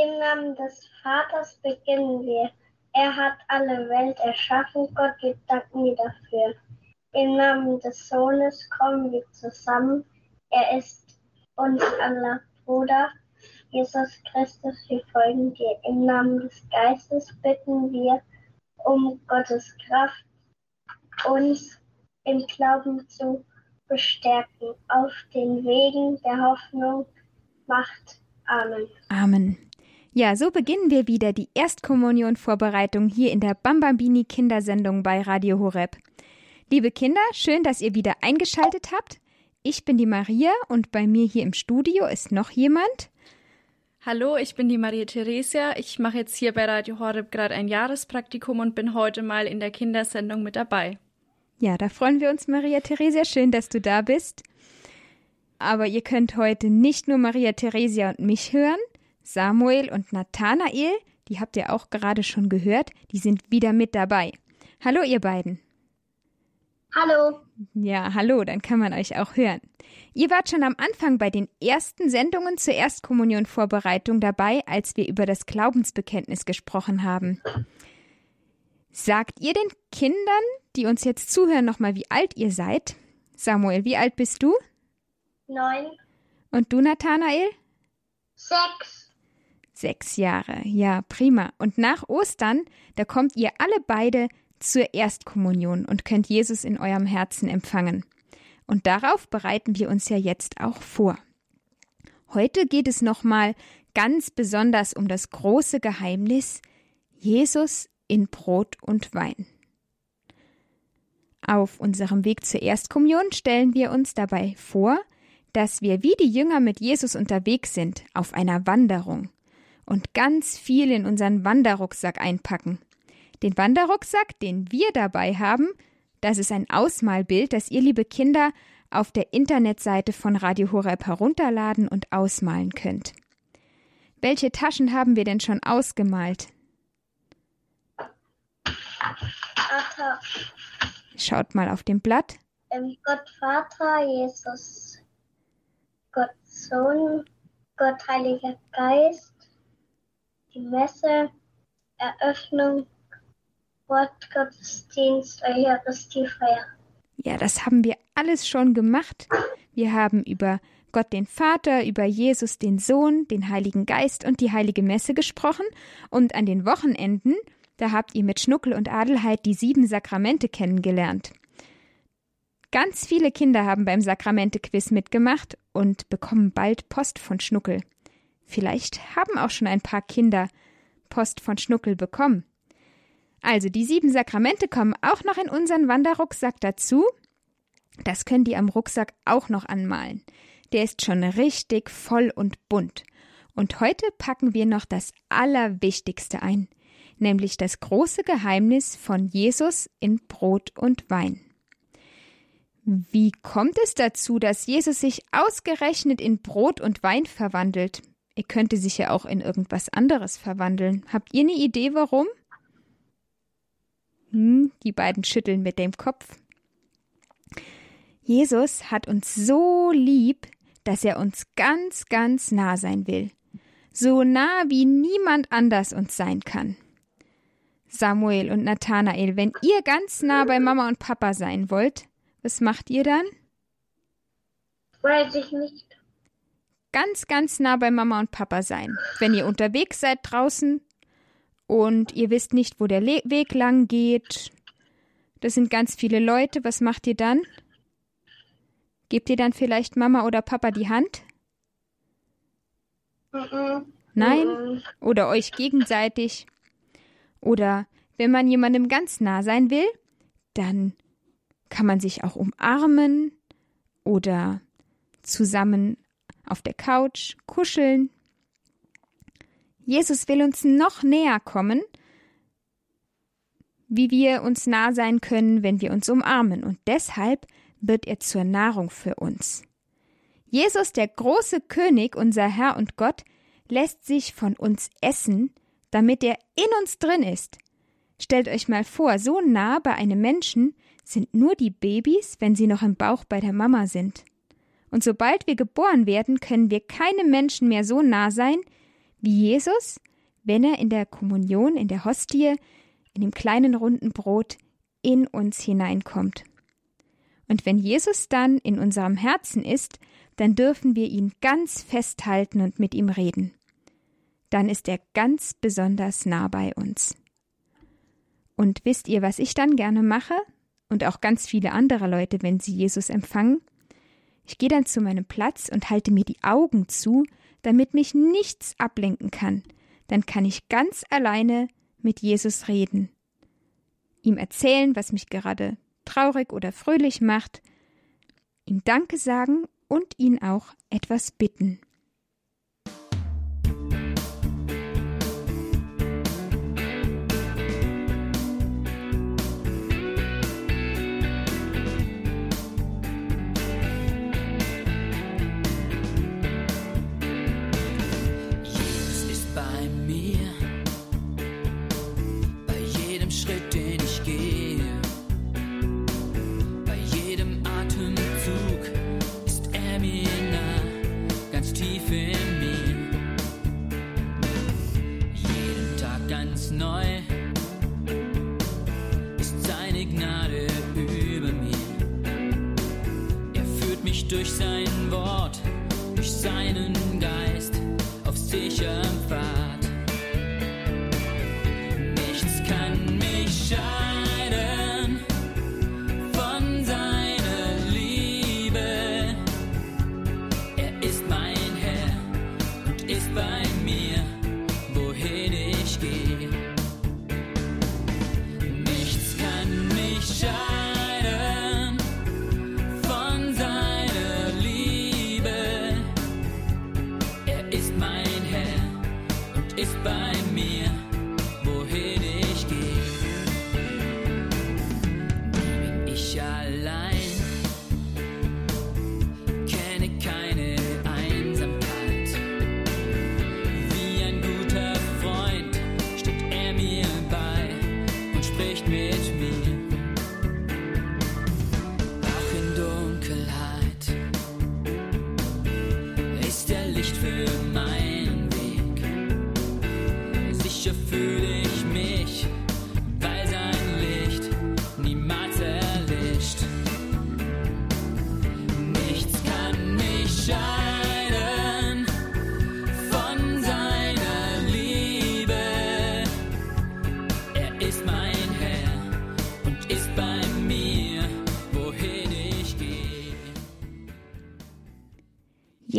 Im Namen des Vaters beginnen wir. Er hat alle Welt erschaffen, Gott, wir danken dir dafür. Im Namen des Sohnes kommen wir zusammen. Er ist uns aller Bruder. Jesus Christus, wir folgen dir. Im Namen des Geistes bitten wir um Gottes Kraft, uns im Glauben zu bestärken, auf den Wegen der Hoffnung macht. Amen. Amen. Ja, so beginnen wir wieder die Erstkommunion-Vorbereitung hier in der Bambambini Kindersendung bei Radio Horeb. Liebe Kinder, schön, dass ihr wieder eingeschaltet habt. Ich bin die Maria und bei mir hier im Studio ist noch jemand. Hallo, ich bin die Maria Theresia. Ich mache jetzt hier bei Radio Horeb gerade ein Jahrespraktikum und bin heute mal in der Kindersendung mit dabei. Ja, da freuen wir uns, Maria Theresia. Schön, dass du da bist. Aber ihr könnt heute nicht nur Maria Theresia und mich hören. Samuel und Nathanael, die habt ihr auch gerade schon gehört, die sind wieder mit dabei. Hallo, ihr beiden. Hallo. Ja, hallo, dann kann man euch auch hören. Ihr wart schon am Anfang bei den ersten Sendungen zur Erstkommunion-Vorbereitung dabei, als wir über das Glaubensbekenntnis gesprochen haben. Sagt ihr den Kindern, die uns jetzt zuhören, nochmal, wie alt ihr seid? Samuel, wie alt bist du? Neun. Und du, Nathanael? Sechs. Sechs Jahre, ja, prima. Und nach Ostern, da kommt ihr alle beide zur Erstkommunion und könnt Jesus in eurem Herzen empfangen. Und darauf bereiten wir uns ja jetzt auch vor. Heute geht es nochmal ganz besonders um das große Geheimnis Jesus in Brot und Wein. Auf unserem Weg zur Erstkommunion stellen wir uns dabei vor, dass wir wie die Jünger mit Jesus unterwegs sind auf einer Wanderung und ganz viel in unseren Wanderrucksack einpacken. Den Wanderrucksack, den wir dabei haben, das ist ein Ausmalbild, das ihr, liebe Kinder, auf der Internetseite von Radio Horeb herunterladen und ausmalen könnt. Welche Taschen haben wir denn schon ausgemalt? Vater. Schaut mal auf dem Blatt. Ähm, Gott Vater, Jesus, Gott Sohn, Gott Heiliger Geist, die Messe, Eröffnung, Wortgottesdienst, Eucharistiefeier. Ja, das haben wir alles schon gemacht. Wir haben über Gott den Vater, über Jesus den Sohn, den Heiligen Geist und die Heilige Messe gesprochen und an den Wochenenden da habt ihr mit Schnuckel und Adelheid die sieben Sakramente kennengelernt. Ganz viele Kinder haben beim Sakramente-Quiz mitgemacht und bekommen bald Post von Schnuckel. Vielleicht haben auch schon ein paar Kinder Post von Schnuckel bekommen. Also die sieben Sakramente kommen auch noch in unseren Wanderrucksack dazu. Das könnt ihr am Rucksack auch noch anmalen. Der ist schon richtig voll und bunt. Und heute packen wir noch das Allerwichtigste ein nämlich das große Geheimnis von Jesus in Brot und Wein. Wie kommt es dazu, dass Jesus sich ausgerechnet in Brot und Wein verwandelt? Er könnte sich ja auch in irgendwas anderes verwandeln. Habt ihr eine Idee, warum? Hm, die beiden schütteln mit dem Kopf. Jesus hat uns so lieb, dass er uns ganz, ganz nah sein will. So nah, wie niemand anders uns sein kann. Samuel und Nathanael, wenn ihr ganz nah bei Mama und Papa sein wollt, was macht ihr dann? Weiß ich nicht. Ganz, ganz nah bei Mama und Papa sein. Wenn ihr unterwegs seid draußen und ihr wisst nicht, wo der Le Weg lang geht, das sind ganz viele Leute, was macht ihr dann? Gebt ihr dann vielleicht Mama oder Papa die Hand? Nein? Oder euch gegenseitig? Oder wenn man jemandem ganz nah sein will, dann kann man sich auch umarmen oder zusammen auf der Couch kuscheln. Jesus will uns noch näher kommen, wie wir uns nah sein können, wenn wir uns umarmen, und deshalb wird er zur Nahrung für uns. Jesus, der große König, unser Herr und Gott, lässt sich von uns essen, damit er in uns drin ist. Stellt euch mal vor, so nah bei einem Menschen sind nur die Babys, wenn sie noch im Bauch bei der Mama sind. Und sobald wir geboren werden, können wir keinem Menschen mehr so nah sein, wie Jesus, wenn er in der Kommunion, in der Hostie, in dem kleinen runden Brot in uns hineinkommt. Und wenn Jesus dann in unserem Herzen ist, dann dürfen wir ihn ganz festhalten und mit ihm reden. Dann ist er ganz besonders nah bei uns. Und wisst ihr, was ich dann gerne mache? Und auch ganz viele andere Leute, wenn sie Jesus empfangen? Ich gehe dann zu meinem Platz und halte mir die Augen zu, damit mich nichts ablenken kann. Dann kann ich ganz alleine mit Jesus reden. Ihm erzählen, was mich gerade traurig oder fröhlich macht, ihm Danke sagen und ihn auch etwas bitten.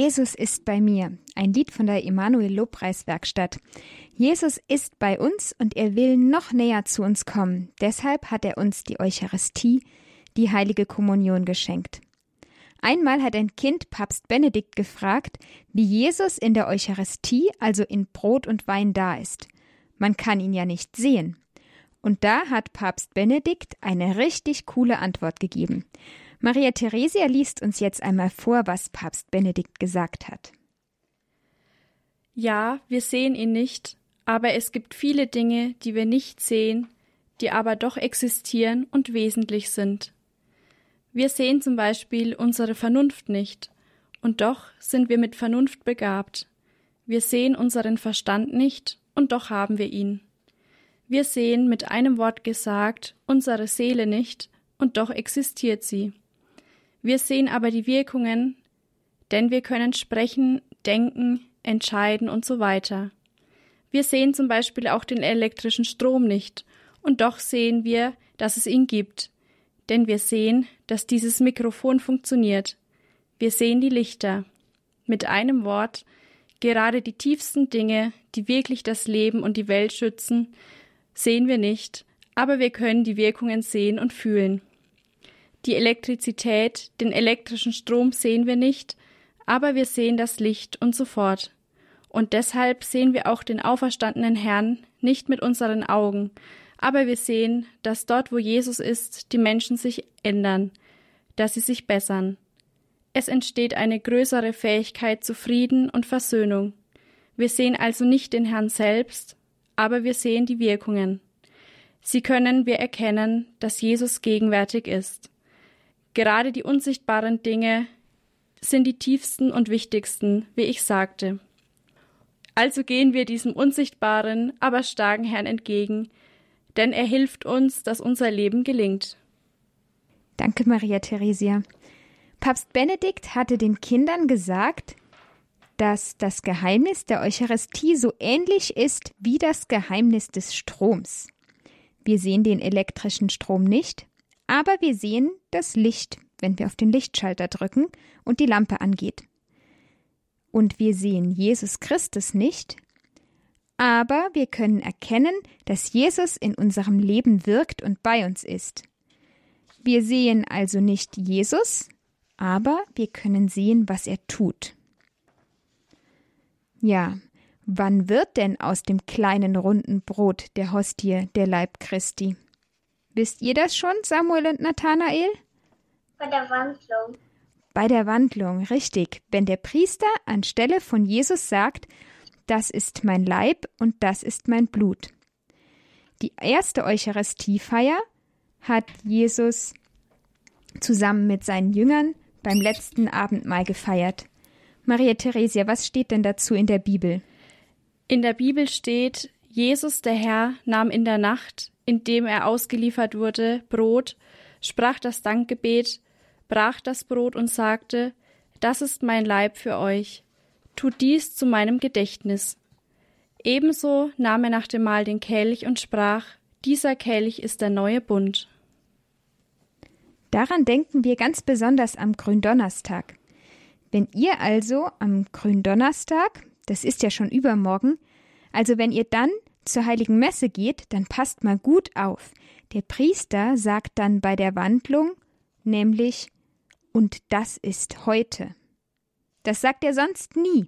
Jesus ist bei mir. Ein Lied von der Emanuel Lobpreiswerkstatt. Jesus ist bei uns und er will noch näher zu uns kommen. Deshalb hat er uns die Eucharistie, die heilige Kommunion geschenkt. Einmal hat ein Kind Papst Benedikt gefragt, wie Jesus in der Eucharistie, also in Brot und Wein da ist. Man kann ihn ja nicht sehen. Und da hat Papst Benedikt eine richtig coole Antwort gegeben. Maria Theresia liest uns jetzt einmal vor, was Papst Benedikt gesagt hat. Ja, wir sehen ihn nicht, aber es gibt viele Dinge, die wir nicht sehen, die aber doch existieren und wesentlich sind. Wir sehen zum Beispiel unsere Vernunft nicht, und doch sind wir mit Vernunft begabt. Wir sehen unseren Verstand nicht, und doch haben wir ihn. Wir sehen mit einem Wort gesagt unsere Seele nicht, und doch existiert sie. Wir sehen aber die Wirkungen, denn wir können sprechen, denken, entscheiden und so weiter. Wir sehen zum Beispiel auch den elektrischen Strom nicht, und doch sehen wir, dass es ihn gibt, denn wir sehen, dass dieses Mikrofon funktioniert. Wir sehen die Lichter. Mit einem Wort, gerade die tiefsten Dinge, die wirklich das Leben und die Welt schützen, sehen wir nicht, aber wir können die Wirkungen sehen und fühlen. Die Elektrizität, den elektrischen Strom sehen wir nicht, aber wir sehen das Licht und so fort. Und deshalb sehen wir auch den auferstandenen Herrn nicht mit unseren Augen, aber wir sehen, dass dort, wo Jesus ist, die Menschen sich ändern, dass sie sich bessern. Es entsteht eine größere Fähigkeit zu Frieden und Versöhnung. Wir sehen also nicht den Herrn selbst, aber wir sehen die Wirkungen. Sie können wir erkennen, dass Jesus gegenwärtig ist. Gerade die unsichtbaren Dinge sind die tiefsten und wichtigsten, wie ich sagte. Also gehen wir diesem unsichtbaren, aber starken Herrn entgegen, denn er hilft uns, dass unser Leben gelingt. Danke, Maria Theresia. Papst Benedikt hatte den Kindern gesagt, dass das Geheimnis der Eucharistie so ähnlich ist wie das Geheimnis des Stroms. Wir sehen den elektrischen Strom nicht, aber wir sehen das Licht, wenn wir auf den Lichtschalter drücken und die Lampe angeht. Und wir sehen Jesus Christus nicht, aber wir können erkennen, dass Jesus in unserem Leben wirkt und bei uns ist. Wir sehen also nicht Jesus, aber wir können sehen, was er tut. Ja, wann wird denn aus dem kleinen runden Brot der Hostie der Leib Christi? Wisst ihr das schon, Samuel und Nathanael? Bei der Wandlung. Bei der Wandlung, richtig. Wenn der Priester anstelle von Jesus sagt, das ist mein Leib und das ist mein Blut. Die erste Eucharistiefeier hat Jesus zusammen mit seinen Jüngern beim letzten Abendmahl gefeiert. Maria Theresia, was steht denn dazu in der Bibel? In der Bibel steht, Jesus der Herr nahm in der Nacht, indem er ausgeliefert wurde, Brot, sprach das Dankgebet, brach das Brot und sagte, Das ist mein Leib für euch tut dies zu meinem Gedächtnis. Ebenso nahm er nach dem Mahl den Kelch und sprach, dieser Kelch ist der neue Bund. Daran denken wir ganz besonders am Gründonnerstag. Wenn ihr also am Gründonnerstag, das ist ja schon übermorgen, also wenn ihr dann zur heiligen Messe geht, dann passt mal gut auf. Der Priester sagt dann bei der Wandlung nämlich und das ist heute. Das sagt er sonst nie.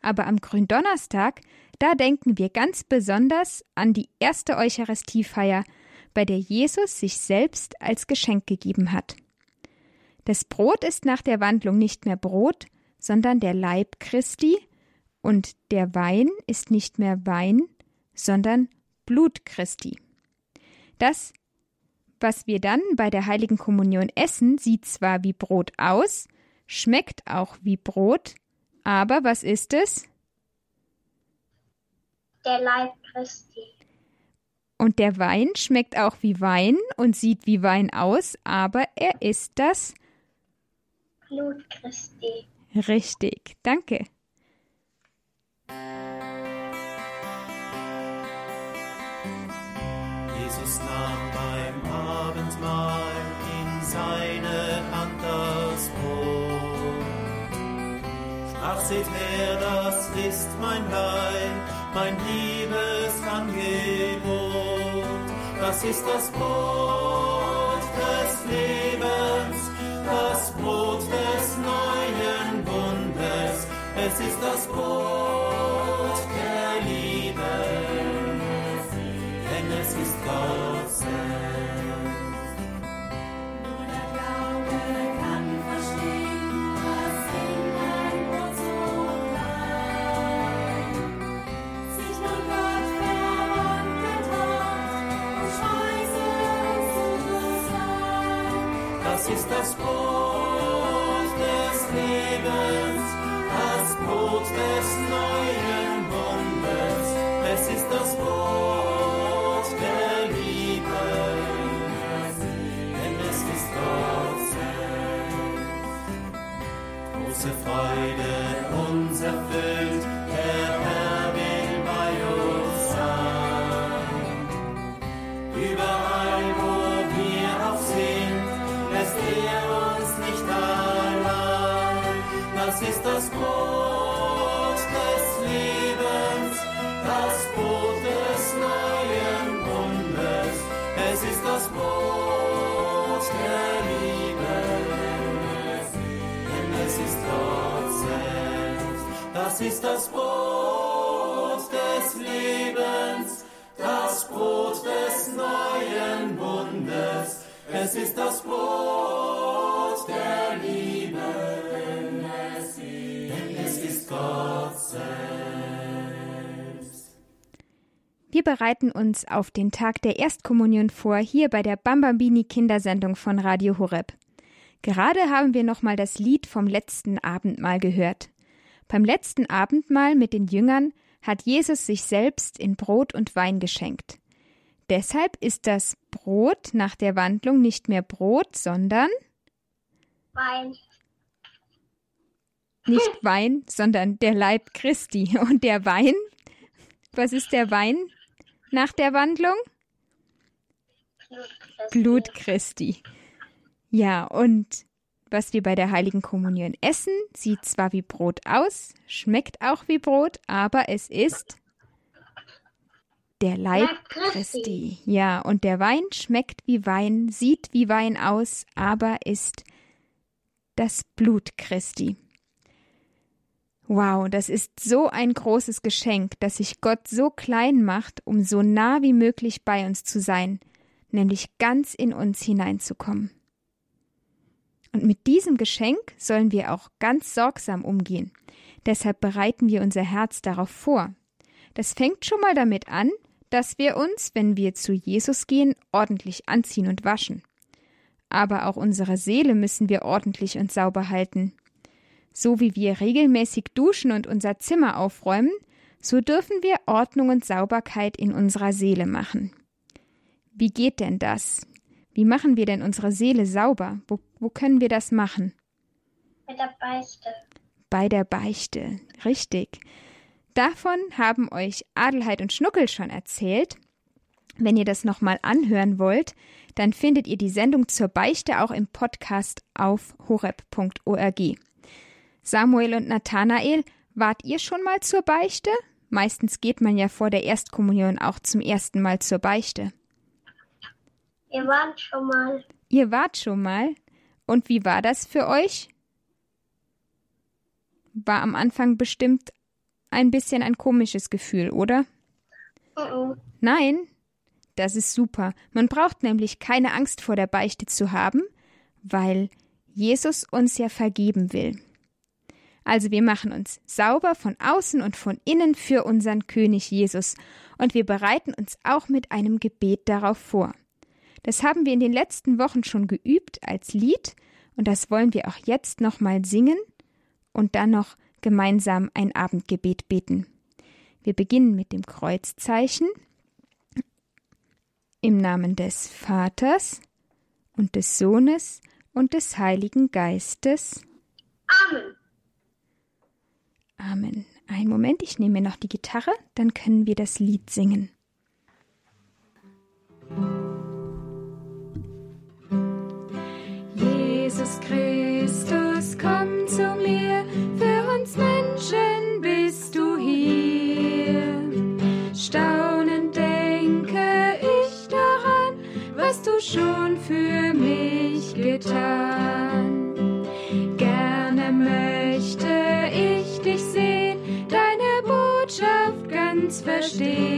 Aber am Gründonnerstag, da denken wir ganz besonders an die erste Eucharistiefeier, bei der Jesus sich selbst als Geschenk gegeben hat. Das Brot ist nach der Wandlung nicht mehr Brot, sondern der Leib Christi, und der Wein ist nicht mehr Wein, sondern Blut Christi. Das, was wir dann bei der heiligen Kommunion essen, sieht zwar wie Brot aus, schmeckt auch wie Brot, aber was ist es? Der Leib Christi. Und der Wein schmeckt auch wie Wein und sieht wie Wein aus, aber er ist das Blut Christi. Richtig, danke. Seht her, das ist mein Leib, mein Liebesangebot. Das ist das Brot des Lebens, das Brot des neuen Bundes. Es ist das Brot der Liebe, denn es ist Gott Das ist das Brot des Lebens, das Brot des neuen Bundes. Es ist das Brot Das ist das Brot des Lebens, das Brot des neuen Bundes. Es ist das Brot der Liebe, denn es ist, denn es ist Gott selbst. Wir bereiten uns auf den Tag der Erstkommunion vor, hier bei der Bambambini Kindersendung von Radio Horeb. Gerade haben wir nochmal das Lied vom letzten Abendmahl gehört. Beim letzten Abendmahl mit den Jüngern hat Jesus sich selbst in Brot und Wein geschenkt. Deshalb ist das Brot nach der Wandlung nicht mehr Brot, sondern Wein. nicht Wein, sondern der Leib Christi. Und der Wein, was ist der Wein nach der Wandlung? Blut. Blut Christi. Ja, und was wir bei der heiligen Kommunion essen, sieht zwar wie Brot aus, schmeckt auch wie Brot, aber es ist der Leib. Christi. Ja, und der Wein schmeckt wie Wein, sieht wie Wein aus, aber ist das Blut Christi. Wow, das ist so ein großes Geschenk, dass sich Gott so klein macht, um so nah wie möglich bei uns zu sein, nämlich ganz in uns hineinzukommen. Und mit diesem Geschenk sollen wir auch ganz sorgsam umgehen. Deshalb bereiten wir unser Herz darauf vor. Das fängt schon mal damit an, dass wir uns, wenn wir zu Jesus gehen, ordentlich anziehen und waschen. Aber auch unsere Seele müssen wir ordentlich und sauber halten. So wie wir regelmäßig duschen und unser Zimmer aufräumen, so dürfen wir Ordnung und Sauberkeit in unserer Seele machen. Wie geht denn das? Wie machen wir denn unsere Seele sauber? Wo, wo können wir das machen? Mit der Beichte. Bei der Beichte. Richtig. Davon haben euch Adelheid und Schnuckel schon erzählt. Wenn ihr das nochmal anhören wollt, dann findet ihr die Sendung zur Beichte auch im Podcast auf horeb.org. Samuel und Nathanael, wart ihr schon mal zur Beichte? Meistens geht man ja vor der Erstkommunion auch zum ersten Mal zur Beichte. Wir waren schon mal. Ihr wart schon mal. Und wie war das für euch? War am Anfang bestimmt ein bisschen ein komisches Gefühl, oder? Mhm. Nein? Das ist super. Man braucht nämlich keine Angst vor der Beichte zu haben, weil Jesus uns ja vergeben will. Also wir machen uns sauber von außen und von innen für unseren König Jesus und wir bereiten uns auch mit einem Gebet darauf vor. Das haben wir in den letzten Wochen schon geübt als Lied und das wollen wir auch jetzt nochmal singen und dann noch gemeinsam ein Abendgebet beten. Wir beginnen mit dem Kreuzzeichen im Namen des Vaters und des Sohnes und des Heiligen Geistes. Amen. Amen. Einen Moment, ich nehme mir noch die Gitarre, dann können wir das Lied singen. Jesus schon für mich getan. Gerne möchte ich dich sehen, deine Botschaft ganz verstehen.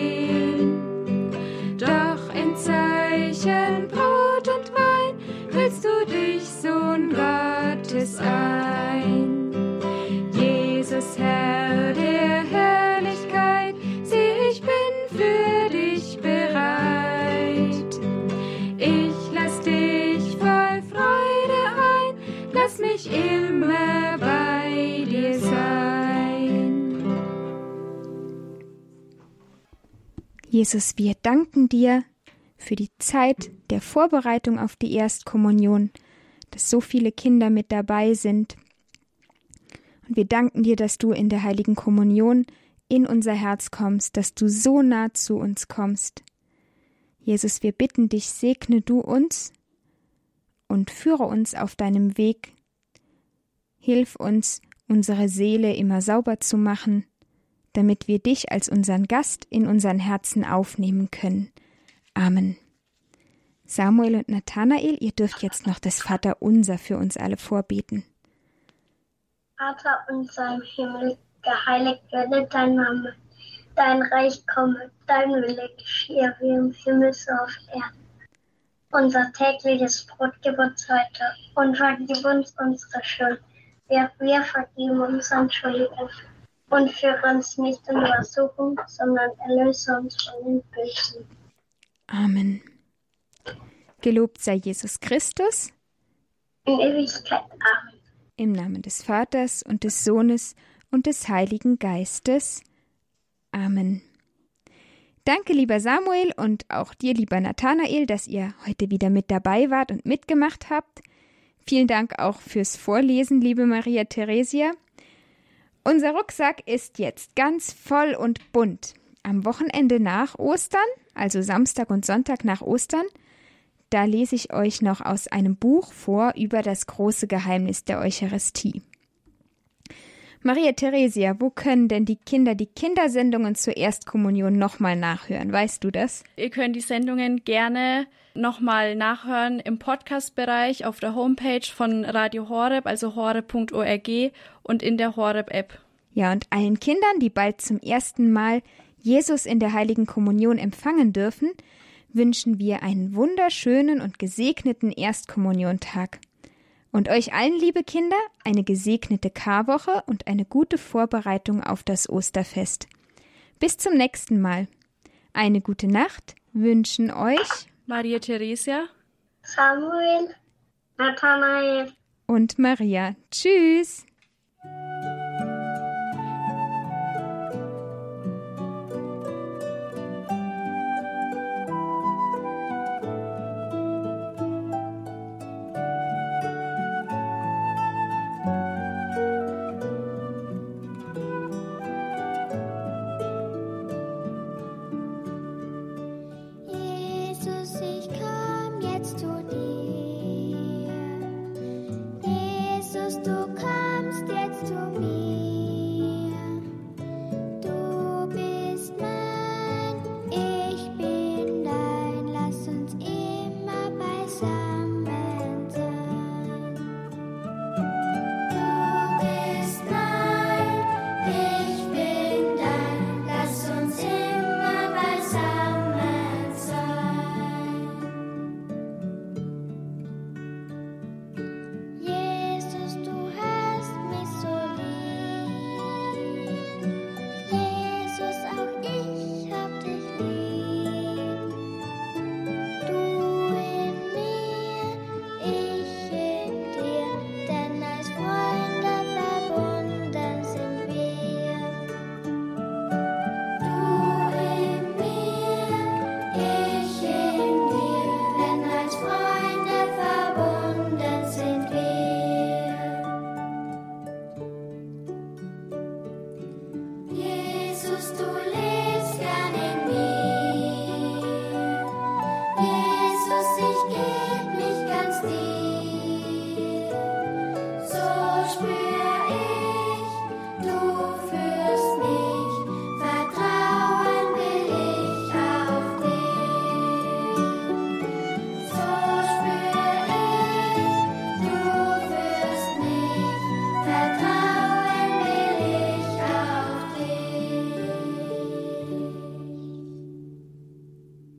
Jesus, wir danken dir für die Zeit der Vorbereitung auf die Erstkommunion, dass so viele Kinder mit dabei sind. Und wir danken dir, dass du in der heiligen Kommunion in unser Herz kommst, dass du so nah zu uns kommst. Jesus, wir bitten dich, segne du uns und führe uns auf deinem Weg. Hilf uns, unsere Seele immer sauber zu machen, damit wir dich als unseren Gast in unseren Herzen aufnehmen können. Amen. Samuel und Nathanael, ihr dürft jetzt noch das Vaterunser für uns alle vorbeten. Vater unser im Himmel, geheiligt werde dein Name. Dein Reich komme, dein Wille geschehe wie im Himmel so auf Erden. Unser tägliches Brot gib uns heute und vergib uns unsere Schuld, auch wir vergeben unseren Schuldigen. Und führe uns nicht in Versuchung, sondern erlöse uns von den Bösen. Amen. Gelobt sei Jesus Christus, In Ewigkeit. Amen. im Namen des Vaters und des Sohnes und des Heiligen Geistes. Amen. Danke, lieber Samuel und auch dir, lieber Nathanael, dass ihr heute wieder mit dabei wart und mitgemacht habt. Vielen Dank auch fürs Vorlesen, liebe Maria Theresia. Unser Rucksack ist jetzt ganz voll und bunt. Am Wochenende nach Ostern, also Samstag und Sonntag nach Ostern, da lese ich euch noch aus einem Buch vor über das große Geheimnis der Eucharistie. Maria Theresia, wo können denn die Kinder die Kindersendungen zur Erstkommunion nochmal nachhören? Weißt du das? Ihr könnt die Sendungen gerne nochmal nachhören im Podcast-Bereich auf der Homepage von Radio Horeb, also horeb.org und in der Horeb-App. Ja, und allen Kindern, die bald zum ersten Mal Jesus in der heiligen Kommunion empfangen dürfen, wünschen wir einen wunderschönen und gesegneten Erstkommuniontag. Und euch allen, liebe Kinder, eine gesegnete Karwoche und eine gute Vorbereitung auf das Osterfest. Bis zum nächsten Mal. Eine gute Nacht wünschen euch Maria Theresia. Samuel, Nathanael. und Maria. Tschüss. inside.